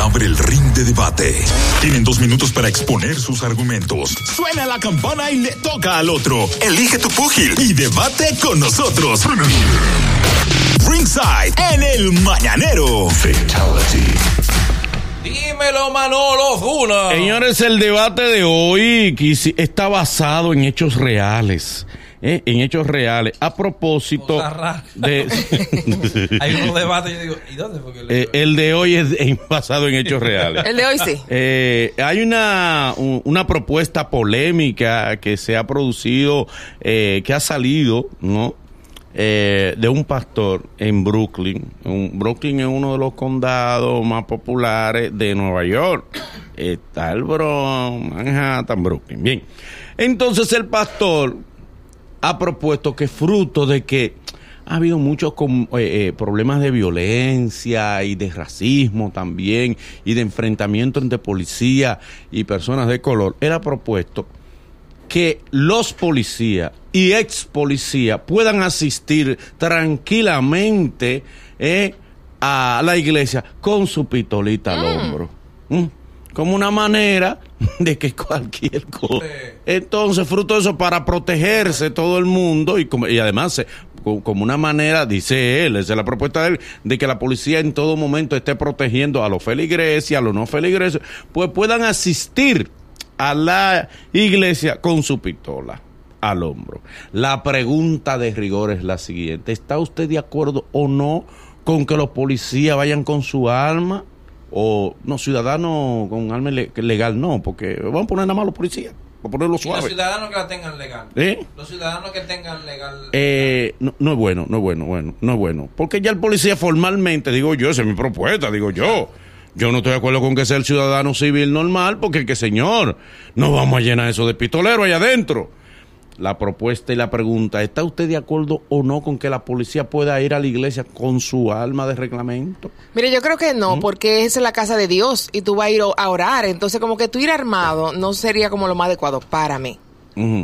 abre el ring de debate. Tienen dos minutos para exponer sus argumentos. Suena la campana y le toca al otro. Elige tu púgil y debate con nosotros. Ringside en el Mañanero. Fatality. Dímelo, Manolo Funa. Señores, el debate de hoy está basado en hechos reales. ¿Eh? En hechos reales. A propósito de. Hay unos debates yo digo, ¿y dónde fue que le Eh, el de hoy es basado en hechos reales. El de hoy sí. Eh, hay una, un- una propuesta polémica que se ha producido, eh, que ha salido, ¿no? Eh, de un pastor en Brooklyn. Un- Brooklyn es uno de los condados más populares de Nueva York. Está el Bronx, Manhattan, Brooklyn. Bien. Entonces el pastor ha propuesto que fruto de que ha habido muchos eh, eh, problemas de violencia y de racismo también y de enfrentamiento entre policía y personas de color, él ha propuesto que los policías y ex policías puedan asistir tranquilamente eh, a la iglesia con su pistolita al hombro. ¿Mm? Como una manera de que cualquier cosa. Entonces, fruto de eso, para protegerse todo el mundo y, como- y además, eh, co- como una manera, dice él, esa es la propuesta de él, de que la policía en todo momento esté protegiendo a los feligreses, a los no feligreses, pues puedan asistir a la iglesia con su pistola al hombro. La pregunta de rigor es la siguiente. ¿Está usted de acuerdo o no con que los policías vayan con su arma? O no, ciudadanos con arma le- legal no, porque vamos a poner nada más los policías, vamos a ponerlo Y los suave. ciudadanos que la tengan legal. ¿Eh? Los ciudadanos que tengan legal. Eh, no, no es bueno, no es bueno, bueno, no es bueno. Porque ya el policía formalmente, digo yo, esa es mi propuesta, digo yo. Yo no estoy de acuerdo con que sea el ciudadano civil normal, porque que señor, no vamos a llenar eso de pistolero allá adentro. La propuesta y la pregunta, ¿está usted de acuerdo o no con que la policía pueda ir a la iglesia con su alma de reglamento? Mire, yo creo que no, ¿Mm? porque es la casa de Dios y tú vas a ir a orar. Entonces, como que tú ir armado no sería como lo más adecuado para mí.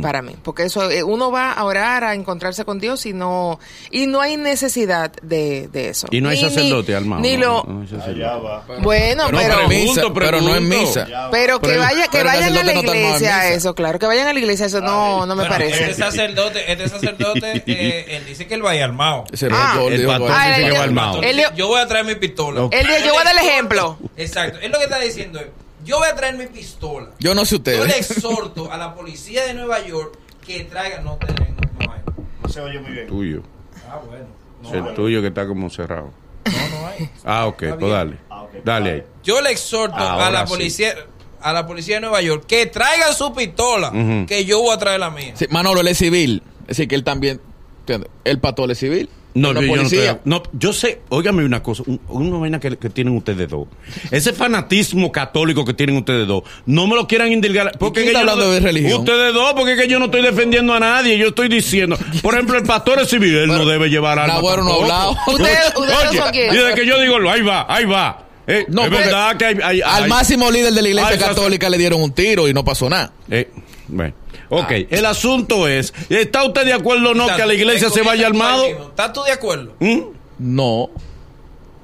Para mí. Porque eso, eh, uno va a orar, a encontrarse con Dios y no, y no hay necesidad de, de eso. Y no hay Ni- sacerdote ni- armado. Ni ¿no? lo, No hay sacerdote. bueno, Pero, pero, no misa, Pregunto, pero no en pregunto. misa. pero que vaya, que vayan a la iglesia, misa. eso, claro, que vayan a la iglesia, eso no, no me Bueno, parece. Este sacerdote, este sacerdote, eh, él dice que él vaya armado. Ah. récord, El digo, pastor Ah, dice el- que va el- armado. yo voy a traer mi pistola. Él yo voy a dar el ejemplo. Exacto. Él lo que está diciendo es, yo voy a traer mi pistola. Yo no sé Yo le ustedes. exhorto a la policía de Nueva York que traiga, no, no, no hay. No se oye muy bien. Tuyo. Ah, bueno. No, Es el tuyo que está como cerrado. no, no hay. Ah, ok, pues dale. Ah. Dale ahí. Yo le exhorto a la sí. policía a la policía de Nueva York que traigan su pistola, que yo voy a traer la mía. Sí, Manolo, él es civil. Es decir, que él también. ¿entiendes? El pastor es civil. No, yo, yo no, estoy- no, yo sé, óigame una cosa, un- una vaina que, que tienen ustedes dos. Ese fanatismo católico que tienen ustedes dos, no me lo quieran indilgar. Porque está yo no- hablando de religión? Ustedes dos, porque es que yo no estoy defendiendo a nadie, yo estoy diciendo. Por ejemplo, el pastor es civil, él no debe llevar alma Navarro no hablado. Ustedes- Oye, y desde que yo digo, ahí va, ahí va. Eh, No, es verdad que hay... hay- Al máximo líder de la iglesia católica le dieron un tiro y no pasó nada. Eh, bueno. Ok, Ah. el asunto es, ¿está usted de acuerdo o no que a la iglesia se vaya armado? ¿Estás tú de acuerdo? ¿Mm? No.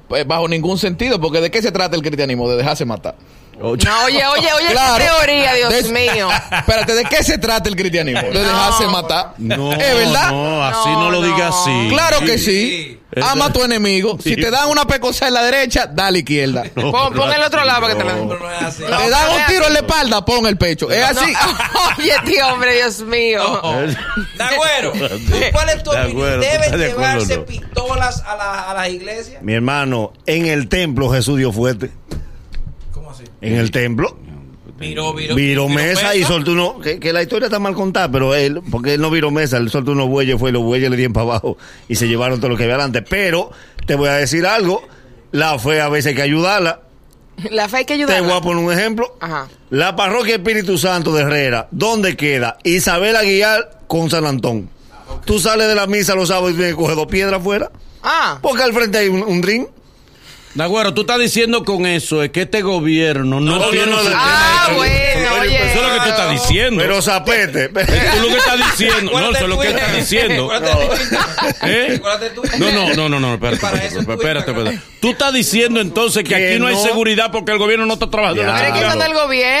Pues bajo ningún sentido, porque ¿de qué se trata el cristianismo? De dejarse matar. No, oye, oye, oye, Claro. qué teoría, Dios De- mío. Espérate, ¿de qué se trata el cristianismo? De dejarse matar. No, ¿Es verdad? no, así No, no, lo diga no. así. Claro que Sí. sí. Ama a tu enemigo. Si te dan una pecosa en la derecha, dale izquierda. No, Pon, pon el otro lado para que te la Pero no es así. No, te dan un tiro en la espalda, pon el pecho. Es No, así. Oye, tío, hombre, Dios mío. De acuerdo. ¿Cuál es tu De opinión? ¿Deben ¿estás de acuerdo llevarse no? pistolas a, la- a las iglesias? Mi hermano, en el templo Jesús dio fuerte. En el templo. Viró, viró. Viró mesa y soltó uno. Que, que la historia está mal contada, pero él, porque él no viró mesa, él soltó unos bueyes, fue y los bueyes le dieron para abajo y se llevaron todo lo que había adelante. Pero te voy a decir algo: la fe a veces hay que ayudarla. La fe hay que Te voy a poner un ejemplo. Ajá. La parroquia Espíritu Santo de Herrera, ¿dónde queda? Isabel Aguilar con San Antón. Tú sales de la misa los sábados y tienes que coger dos piedras afuera. Ah, Porque al frente hay un, un ring. De acuerdo, tú estás diciendo con eso es que este gobierno no, No, tiene no, no, Ah, bueno, Oye. Eso es lo que tú estás diciendo. Pero zapete. Tú lo que estás diciendo. No, eso es lo que él está diciendo. ¿Eh? Acuérdate tú. No, no, no, no, no, espérate, espérate, espérate. Tú estás diciendo entonces que, aquí no hay seguridad porque el gobierno no está trabajando.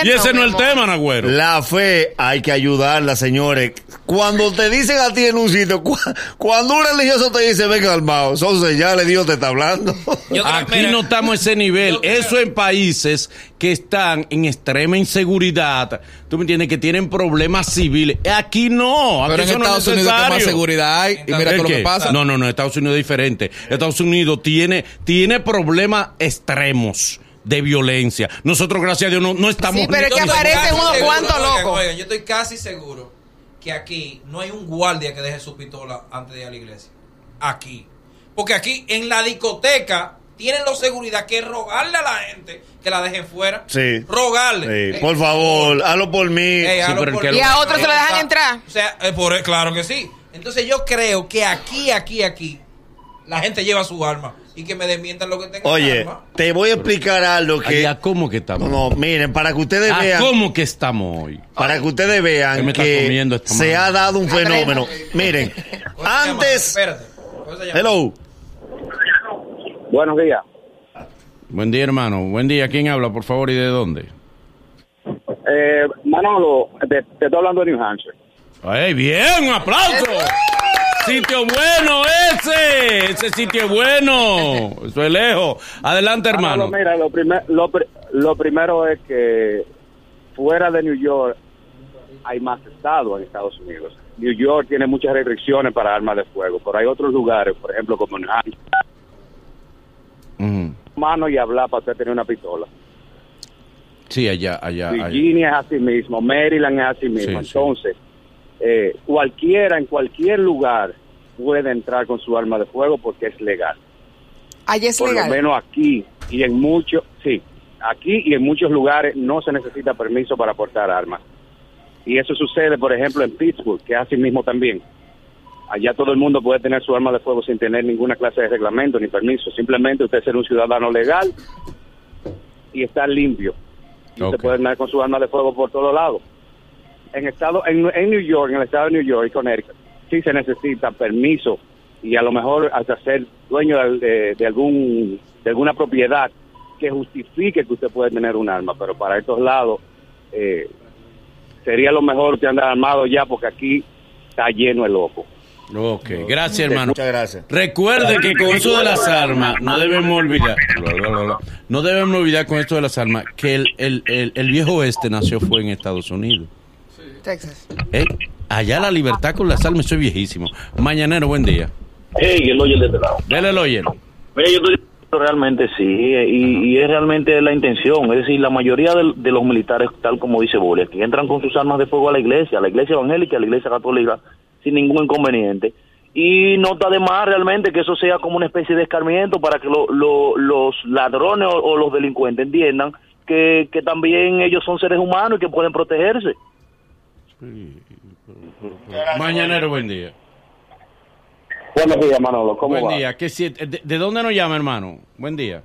Y ese no es el tema, Nagüero. La fe hay que ayudarla, señores. Cuando te dicen a ti en un sitio, cu- cuando un religioso te dice, venga calmado, son señales, Dios te está hablando. Aquí no estamos a ese nivel. Eso en países que están en extrema inseguridad. ¿Tú me entiendes? Que tienen problemas civiles. Aquí no. Aquí Pero en eso no es Estados Unidos, ¿qué más seguridad hay? Y mira ¿El todo lo qué? que pasa. No, no, no. Estados Unidos es diferente. Estados Unidos tiene, tiene problemas extremos de violencia. Nosotros, gracias a Dios, no, no estamos... Sí, pero es que aparecen unos cuantos locos. oigan, yo estoy casi seguro que aquí no hay un guardia que deje su pistola antes de ir a la iglesia. Aquí. Porque aquí en la discoteca tienen los seguridad que rogarle a la gente que la dejen fuera. Sí. Rogarle. Sí, por favor, hazlo por mí. Pero el por lo- Y a otros se le dejan entrar. O sea, eh, por- claro que sí. Entonces yo creo que aquí, aquí, aquí, la gente lleva su arma. Y que me desmientan lo que tengan Oye, arma. te voy a explicar algo que... Allá, ¿Cómo que estamos? No, miren, para que ustedes Ah, vean... ¿Cómo que estamos hoy? Para que ustedes ¿Qué vean que se ha dado un fenómeno. Miren, antes... Espérate. ¿Cómo se llama? Hello. Buenos días. Buen día, hermano. Buen día. ¿Quién habla, por favor, y de dónde? Eh, Manolo, te, te estoy hablando de New Hampshire. ¡Ay, bien! ¡Un aplauso! ¡Sitio bueno ese! ¡Ese sitio es bueno! Eso es lejos. Adelante, hermano. Manolo, mira, lo, primer- lo, lo primero es que fuera de New York hay más estados en Estados Unidos. New York tiene muchas restricciones para armas de fuego, pero hay otros lugares, por ejemplo, como New Hampshire, Mano y hablar para usted tener una pistola. Sí, allá, allá. allá. Virginia es así mismo, Maryland es así mismo. Sí, sí. Entonces, eh, cualquiera, en cualquier lugar, puede entrar con su arma de fuego porque es legal. Allá es por legal. lo menos aquí y en muchos, sí, aquí y en muchos lugares no se necesita permiso para portar armas. Y eso sucede, por ejemplo, en Pittsburgh, que es así mismo también. Allá todo el mundo puede tener su arma de fuego sin tener ninguna clase de reglamento ni permiso. Simplemente usted ser un ciudadano legal y estar limpio. Y Ok. usted puede andar con su arma de fuego por todos lados. En estado, en, en New York, en el estado de New York y Connecticut, sí se necesita permiso y a lo mejor hasta ser dueño de, de- de algún de alguna propiedad que justifique que usted puede tener un arma, pero para estos lados eh, sería lo mejor que andar armado ya porque aquí está lleno de loco. Ok, gracias, hermano. Muchas gracias. Recuerde que con eso de las armas, no debemos olvidar, no debemos olvidar con esto de las armas, que el, el, el, el viejo oeste nació fue en Estados Unidos. Texas. ¿Eh? Allá la libertad con las armas, soy viejísimo. Mañanero, buen día. Hey, el oye de este lado. Dele el oyen. Mira, yo estoy diciendo realmente sí, y, y es realmente la intención. Es decir, la mayoría de, de los militares, tal como dice Bolia, que entran con sus armas de fuego a la iglesia, a la iglesia evangélica, a la iglesia católica, sin ningún inconveniente. Y no está de más realmente que eso sea como una especie de escarmiento para que lo- lo- los ladrones o, o los delincuentes entiendan que, que también ellos son seres humanos y que pueden protegerse. Mañanero, buen día. Buenos días, Manolo. ¿Cómo Buen va? día. ¿Qué si- de, de dónde nos llama, hermano? Buen día.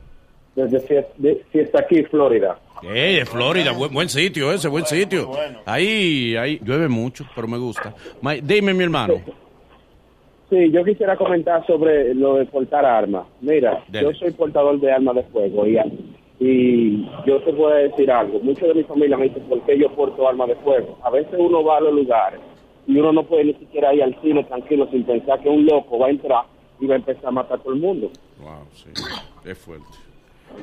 Desde Fiesta, de Fiesta aquí, Florida. Eh, de Florida, buen, buen sitio ese, buen sitio. Ahí, ahí llueve mucho, pero me gusta. Ma- Dime, mi hermano. Sí, yo quisiera comentar sobre lo de portar armas. Mira, Dele. yo soy portador de armas de fuego y, y yo te voy a decir algo. Muchos de mi familia me dicen por qué yo porto armas de fuego. A veces uno va a los lugares y uno no puede ni siquiera ir al cine tranquilo sin pensar que un loco va a entrar y va a empezar a matar a todo el mundo. Wow, sí. Es fuerte.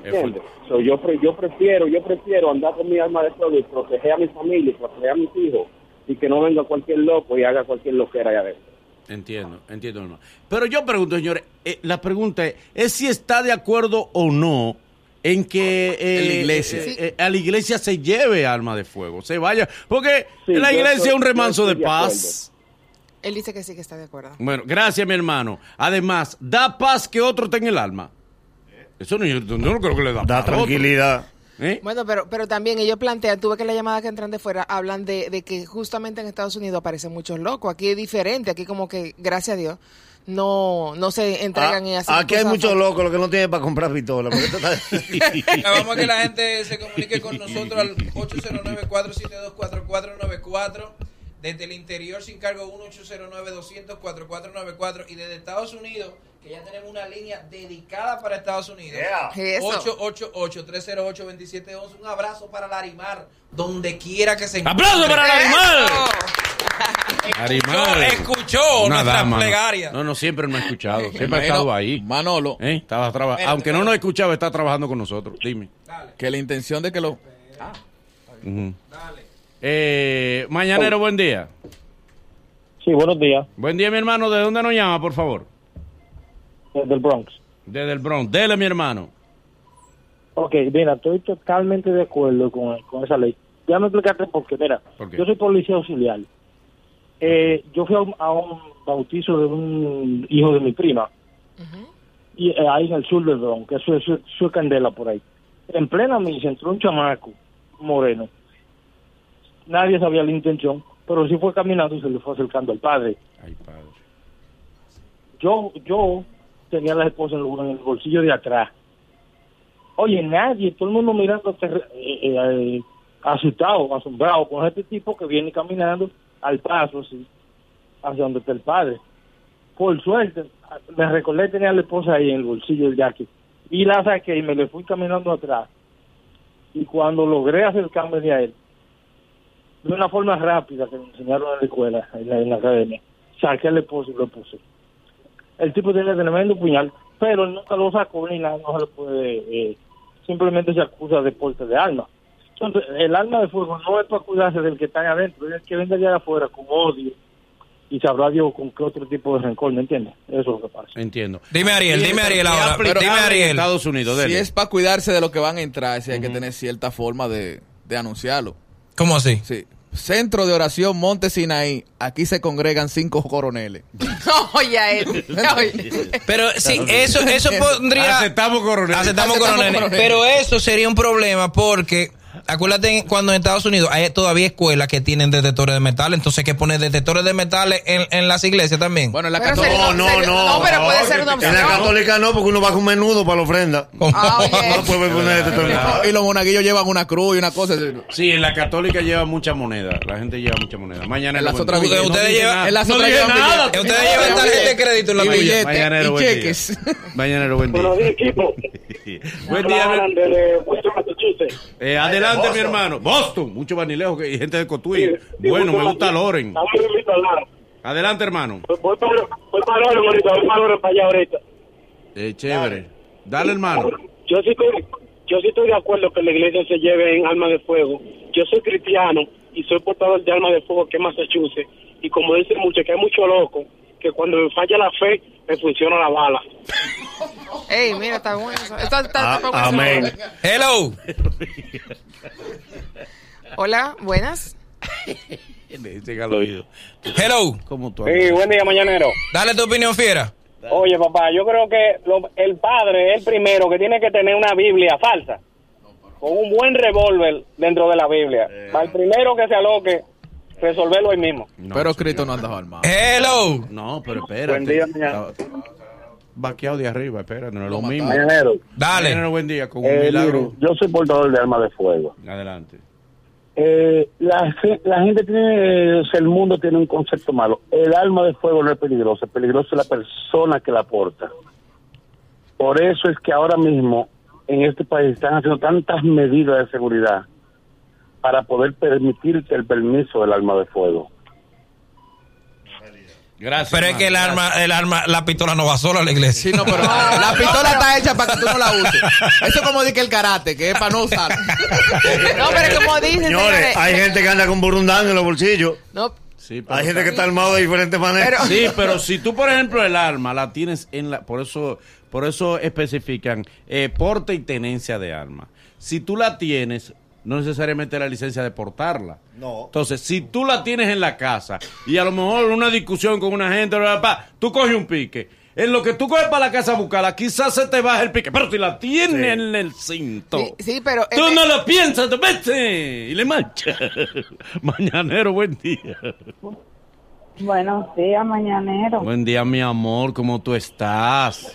Es ¿Entiendes? So, yo, pre- yo prefiero yo prefiero andar con mi arma de fuego y proteger a mi familia y proteger a mis hijos y que no venga cualquier loco y haga cualquier loquera allá adentro. Entiendo, entiendo, hermano. Pero yo pregunto, señores, eh, la pregunta es, es si está de acuerdo o no en que eh, la iglesia. eh, eh, a la iglesia se lleve arma de fuego, se vaya, porque Sí, la iglesia es un remanso de paz. Él dice que sí, que está de acuerdo. Bueno, gracias, mi hermano. Además, da paz que otro tenga el alma. Eso no, yo no creo que le da tranquilidad. ¿Eh? Bueno, pero, pero también ellos plantean, tuve que la llamada que entran de fuera, hablan de, de que justamente en Estados Unidos aparecen muchos locos. Aquí es diferente, aquí como que, gracias a Dios, no, no se entregan y Ah, hacen aquí hay muchos locos los que no tienen para comprar pistola. está- Vamos a que la gente se comunique con nosotros al 809-472-4494. Desde el interior sin cargo 1-809-200-4494. Y desde Estados Unidos, que ya tenemos una línea dedicada para Estados Unidos. Eso. 888-308-2711. Un abrazo para Larimar, donde quiera que se encuentre. ¡Aplauso para la animal! Escuchó, escuchó Una nuestra dama, ¿no? plegaria. No, no, siempre me ha escuchado. Siempre ha estado ahí. Manolo, ¿Eh? Estaba traba- Espérate, Aunque no nos escuchaba, está trabajando con nosotros. Dime. que la intención de que lo... Ujú. Eh, mañanero, buen día. Sí, buenos días, Buen día, mi hermano. ¿De dónde nos llama, por favor? Desde el Bronx. Desde el Bronx. Dele, mi hermano. Ok, mira, estoy totalmente de acuerdo con, con esa ley. Ya me explicaste por qué. Mira, ¿Por qué? yo soy policía auxiliar. Eh, yo fui a un, a un bautizo de un hijo de mi prima, y eh, ahí en el sur del Bronx, que eso es su, su candela por ahí. En plena misa entró un chamaco moreno. Nadie sabía la intención, pero sí fue caminando y se le fue acercando al padre. Ay, padre. yo yo tenía la esposa en el, bolsillo de atrás. Oye, nadie, todo el mundo mirando eh, eh, eh, asustado, asombrado con este tipo que viene caminando al paso, así, hacia donde está el padre. Por suerte, me recordé tenía la esposa ahí en el bolsillo del jacket y la saqué y me le fui caminando atrás. Y cuando logré acercarme a él, de una forma rápida que me enseñaron en la escuela, en la, en la academia, saqué al esposo y lo puse el tipo tiene tremendo puñal, pero nunca lo sacó ni nada, no se le puede, eh, simplemente se acusa de porte de arma. Entonces, el arma de fuego no es para cuidarse del que está ahí adentro, es el que venga allá afuera con odio y sabrá Dios con qué otro tipo de rencor, ¿me entiendes? Eso es lo que pasa. Entiendo. Dime Ariel, dime Ariel ahora. Dime en Ariel. Estados Unidos, Si es para cuidarse de lo que van a entrar, sí hay que tener cierta forma de, de anunciarlo. ¿Cómo así? Sí. Centro de Oración Monte Sinaí. Aquí se congregan cinco coroneles. Oye, a él. Oye. Pero sí, eso, eso pondría. Aceptamos coronel. Aceptamos Aceptamos coronel. coronel. Pero eso sería un problema porque. Acuérdate cuando en Estados Unidos hay todavía escuelas que tienen detectores de metal, entonces hay que poner detectores de metales en, en las iglesias también. Bueno, en la católica. No, no, no. no, pero puede ser una En la católica no, porque uno va con menudo para la ofrenda. Ah. No puede poner tornado. Y los monaguillos llevan una cruz y una cosa. Sí, en la católica lleva mucha moneda. La gente lleva mucha moneda. Mañana En las otras Ustedes llevan- en las otras. Ustedes llevan tarjeta de crédito en la Mañanero, y buen cheques. día. Mañanero, buen día. Buenos días, equipo. buen día. Massachusetts. Eh, adelante, mi hermano. Boston, mucho que- y gente de Cotuí. Sí, sí, Bueno, me gusta Loren. Adelante, hermano. Voy para, voy para Loren ahorita, voy para Loren para allá ahorita. Eh, chévere. Dale, hermano. Yo sí, estoy, yo sí estoy de acuerdo que la iglesia se lleve en armas de fuego. Yo soy cristiano y soy portador de armas de fuego que es Massachusetts. Y como dicen muchos, que hay mucho loco, que cuando me falla la fe, me funciona la bala. Ey, mira, está bueno eso. Está, está- Ah, está bueno amén. eso. Hello. Hola, buenas. Le dicen al oído. Hello. ¿Cómo tú Sí, buen día, mañanero. Dale tu opinión fiera. Oye, papá, yo creo que lo- el padre es el primero que tiene que tener una Biblia falsa, con un buen revólver dentro de la Biblia. Para el primero que se aloque, resolverlo hoy mismo. No, Pero. Cristo no anda armado. Hello. No, pero espérate. Buen día, mañana. Vaqueado de arriba, espérate, no es lo Lo mismo. Mañanero, Dale. Mañanero, buen día, con un eh, milagro. mire, yo soy portador de armas de fuego. Adelante. Eh, la, la gente tiene, el mundo tiene un concepto malo. El arma de fuego no es peligrosa, es peligrosa es la persona que la porta. Por eso es que ahora mismo en este país están haciendo tantas medidas de seguridad para poder permitirte el permiso del arma de fuego. Gracias. Pero es que el arma, el arma, la pistola no va sola a la iglesia. Sí, no, pero la pistola está hecha para que tú no la uses. Eso es como di que el karate, que es para no usar. No, pero como dicen, Señores, señores, hay gente que anda con burundán en los bolsillos. no, Sí, pero Hay gente que está armado de diferentes maneras. Sí, pero si tú, por ejemplo, el arma la tienes en la, por eso, por eso especifican eh, porte y tenencia de arma. Si tú la tienes, no necesariamente la licencia de portarla. No. Entonces, si tú la tienes en la casa y a lo mejor una discusión con una gente, tú coges un pique. En lo que tú coges para la casa a buscarla, quizás se te baje el pique. Pero si la tiene en el cinto. Sí, sí, pero... Tú no lo piensas, te vete y le marcha. Mañanero, buen día. Buenos días, mañanero. Buen día, mi amor, ¿cómo tú estás?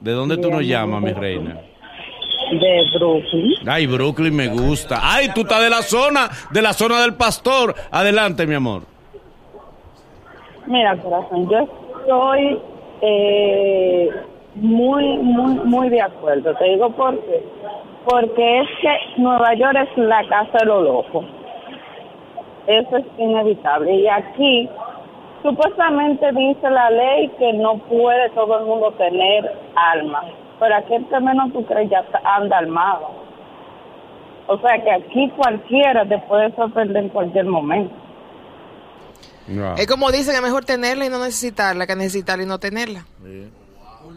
¿De dónde tú nos llamas, mi reina? De Brooklyn. Ay, Brooklyn me gusta. Ay, tú estás de la zona, de la zona del pastor. Adelante, mi amor. Mira, corazón, yo estoy eh, muy, muy, muy de acuerdo. Te digo por qué. Porque es que Nueva York es la casa de los locos. Eso es inevitable. Y aquí, supuestamente dice la ley que no puede todo el mundo tener armas. Pero aquí el que menos tú crees ya anda armado. O sea que aquí cualquiera te puede sorprender en cualquier momento. Es como dicen, es mejor tenerla y no necesitarla que necesitarla y no tenerla.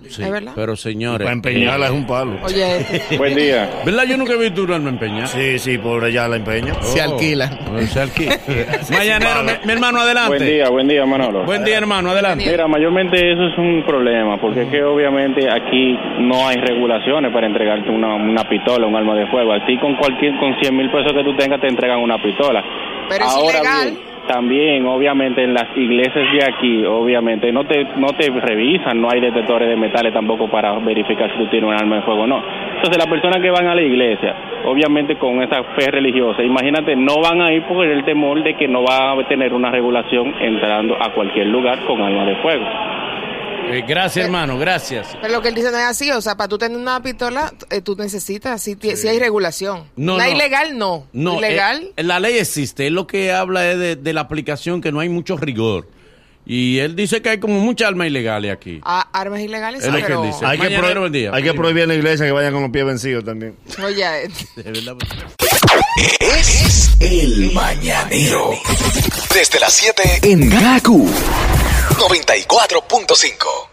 Sí, ¿Es verdad? Pero señores. Para empeñarla es un palo. Oye, este. Buen día. ¿Verdad? Yo nunca he visto una alma empeñar. Sí, sí, por allá la empeña. Se alquila. Se alquila. Mañanero, mi, mi hermano, adelante. Buen día, buen día, Manolo. Buen día, hermano, adelante. Mira, mayormente eso es un problema, porque es que obviamente aquí no hay regulaciones para entregarte una, una pistola, un arma de fuego. Así con cualquier, con 100 mil pesos que tú tengas te entregan una pistola. Pero es Ahora ilegal. bien, también, obviamente, en las iglesias de aquí, obviamente, no te, no te revisan, no hay detectores de metales tampoco para verificar si tú tienes un arma de fuego o no. Entonces, las personas que van a la iglesia, obviamente con esa fe religiosa, imagínate, no van a ir por el temor de que no va a tener una regulación entrando a cualquier lugar con arma de fuego. Eh, gracias, hermano, gracias. Pero lo que él dice no es así, o sea, para tú tener una pistola, eh, tú necesitas, si, ti- si hay regulación. No, la no. ilegal no. No, ilegal. eh, la ley existe. Él lo que habla es de, de la aplicación, que no hay mucho rigor. Y él dice que hay como muchas armas ilegales aquí. a- armas ilegales, Es lo que él dice. Hay que, pro- día. hay que prohibir en la iglesia que vayan con los pies vencidos también. Oye. De verdad. Es el mañanero. Desde las 7 en Gaku 94.5.